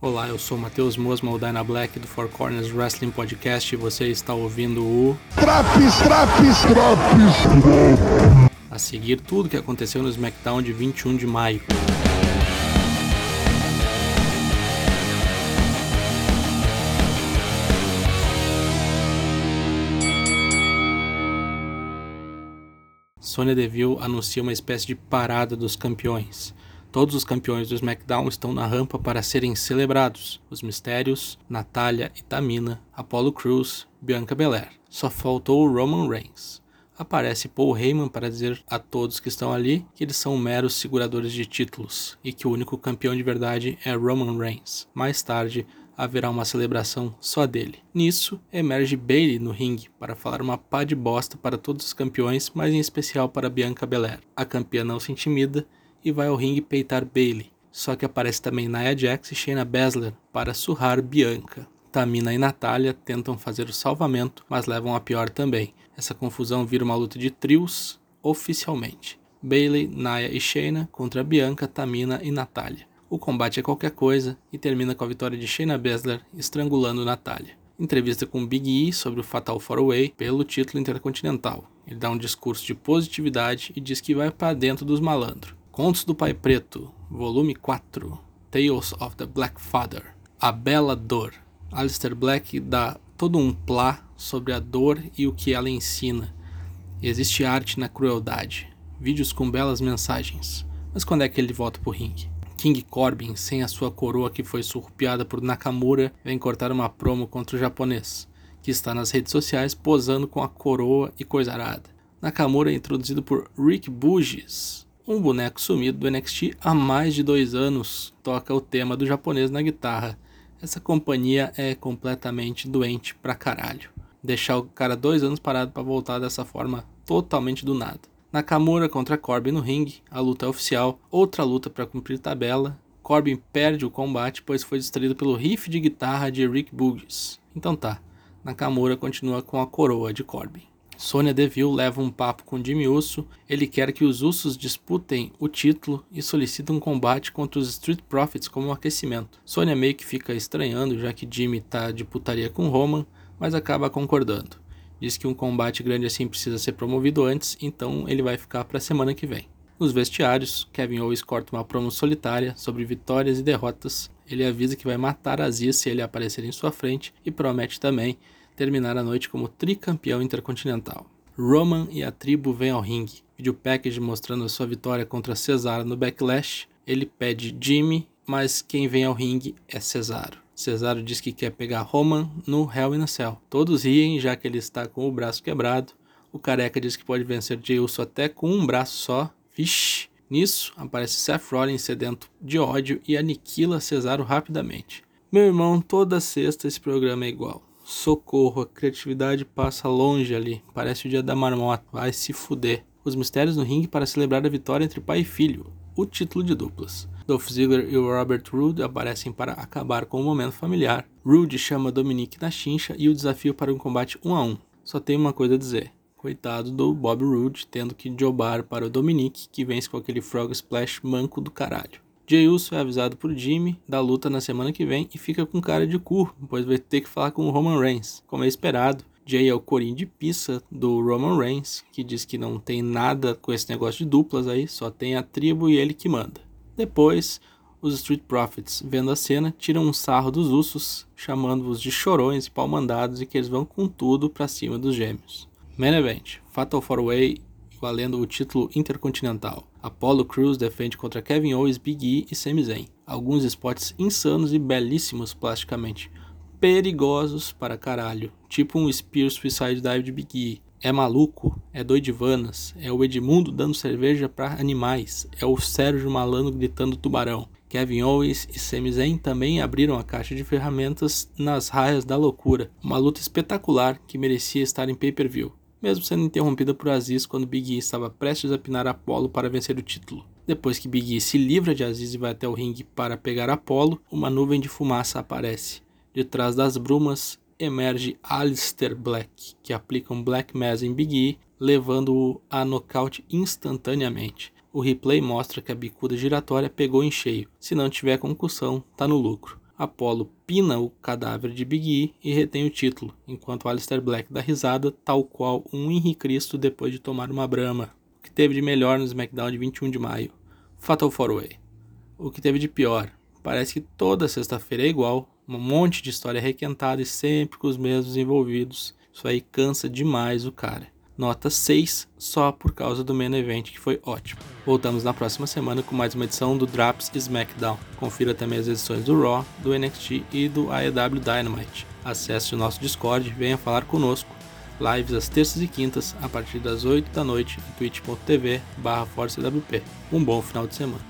Olá, eu sou Matheus Mosma, o Dyna Black do Four Corners Wrestling Podcast e você está ouvindo o Traps, traps, traps. A seguir tudo o que aconteceu no SmackDown de 21 de maio. Sonya Deville anuncia uma espécie de parada dos campeões. Todos os campeões do SmackDown estão na rampa para serem celebrados. Os Mistérios, Natália e Tamina, Apollo Crews, Bianca Belair. Só faltou o Roman Reigns. Aparece Paul Heyman para dizer a todos que estão ali que eles são meros seguradores de títulos e que o único campeão de verdade é Roman Reigns. Mais tarde, haverá uma celebração só dele. Nisso, emerge Bailey no ringue para falar uma pá de bosta para todos os campeões, mas em especial para Bianca Belair. A campeã não se intimida e vai ao ringue peitar Bailey. Só que aparece também Nia Jax e Shayna Baszler para surrar Bianca. Tamina e Natália tentam fazer o salvamento, mas levam a pior também. Essa confusão vira uma luta de trios oficialmente. Bailey, Nia e Shayna contra Bianca, Tamina e Natália. O combate é qualquer coisa e termina com a vitória de Shayna Baszler estrangulando Natália. Entrevista com Big E sobre o Fatal 4-Way pelo título intercontinental. Ele dá um discurso de positividade e diz que vai para dentro dos malandros. Contos do Pai Preto, volume 4, Tales of the Black Father, A Bela Dor. Alistair Black dá todo um plá sobre a dor e o que ela ensina. Existe arte na crueldade, vídeos com belas mensagens. Mas quando é que ele volta pro ringue? King Corbin, sem a sua coroa que foi surrupiada por Nakamura, vem cortar uma promo contra o japonês, que está nas redes sociais posando com a coroa e coisa arada. Nakamura é introduzido por Rick Bugis, um boneco sumido do NXT há mais de dois anos toca o tema do japonês na guitarra. Essa companhia é completamente doente pra caralho. Deixar o cara dois anos parado para voltar dessa forma totalmente do nada. Nakamura contra Corbin no ringue, a luta é oficial, outra luta para cumprir tabela. Corbin perde o combate pois foi distraído pelo riff de guitarra de Rick Boogs. Então tá, Nakamura continua com a coroa de Corbin. Sonya Deville leva um papo com Jimmy Uso. Ele quer que os Usos disputem o título e solicita um combate contra os Street Profits como um aquecimento. Sonya meio que fica estranhando, já que Jimmy tá de putaria com Roman, mas acaba concordando. Diz que um combate grande assim precisa ser promovido antes, então ele vai ficar para a semana que vem. Nos vestiários, Kevin Owens corta uma promo solitária sobre vitórias e derrotas. Ele avisa que vai matar Aziz se ele aparecer em sua frente e promete também terminar a noite como tricampeão intercontinental. Roman e a tribo vêm ao ringue. Vídeo package mostrando sua vitória contra Cesaro no Backlash. Ele pede Jimmy, mas quem vem ao ringue é Cesaro. Cesaro diz que quer pegar Roman no Hell in a Cell. Todos riem, já que ele está com o braço quebrado. O careca diz que pode vencer Jey Uso até com um braço só. Vixe! Nisso, aparece Seth Rollins sedento de ódio e aniquila Cesaro rapidamente. Meu irmão, toda sexta esse programa é igual. Socorro, a criatividade passa longe ali. Parece o dia da marmota. Vai se fuder. Os mistérios no ringue para celebrar a vitória entre pai e filho. O título de duplas. Dolph Ziggler e Robert Roode aparecem para acabar com o momento familiar. Roode chama Dominic na chincha e o desafio para um combate 1 a 1. Só tem uma coisa a dizer. Coitado do Bob Roode tendo que jobar para o Dominic, que vence com aquele Frog Splash manco do caralho. Jey Uso é avisado por Jimmy da luta na semana que vem e fica com cara de cu, pois vai ter que falar com o Roman Reigns. Como é esperado, Jay é o corinho de pizza do Roman Reigns, que diz que não tem nada com esse negócio de duplas aí, só tem a tribo e ele que manda. Depois, os Street Profits, vendo a cena, tiram um sarro dos Usos, chamando-os de chorões e pau-mandados e que eles vão com tudo pra cima dos gêmeos. Main Event, Fatal 4-Way valendo o título intercontinental. Apollo Crews defende contra Kevin Owens, Big E e Sami Zayn. Alguns spots insanos e belíssimos plasticamente. Perigosos para caralho. Tipo um Spear Suicide Dive de Big E. É maluco, é doidivanas, é o Edmundo dando cerveja para animais, é o Sérgio Malandro gritando tubarão. Kevin Owens e Sami Zayn também abriram a caixa de ferramentas nas raias da loucura. Uma luta espetacular que merecia estar em pay-per-view mesmo sendo interrompida por Aziz quando Big E estava prestes a pinar Apollo para vencer o título. Depois que Big E se livra de Aziz e vai até o ringue para pegar Apollo, uma nuvem de fumaça aparece. De trás das brumas emerge Alistair Black, que aplica um Black Mass em Big E, levando-o a nocaute instantaneamente. O replay mostra que a bicuda giratória pegou em cheio. Se não tiver concussão, tá no lucro. Apollo pina o cadáver de Big E e retém o título, enquanto Alistair Black dá risada, tal qual um Henri Cristo depois de tomar uma brama. O que teve de melhor no SmackDown de 21 de maio? Fatal 4-Way. O que teve de pior? Parece que toda sexta-feira é igual, um monte de história requentada e sempre com os mesmos envolvidos. Isso aí cansa demais o cara nota 6 só por causa do main event que foi ótimo. Voltamos na próxima semana com mais uma edição do Drops SmackDown. Confira também as edições do Raw, do NXT e do AEW Dynamite. Acesse o nosso Discord, venha falar conosco. Lives às terças e quintas a partir das 8 da noite em twitch.tv/forcewp. Um bom final de semana.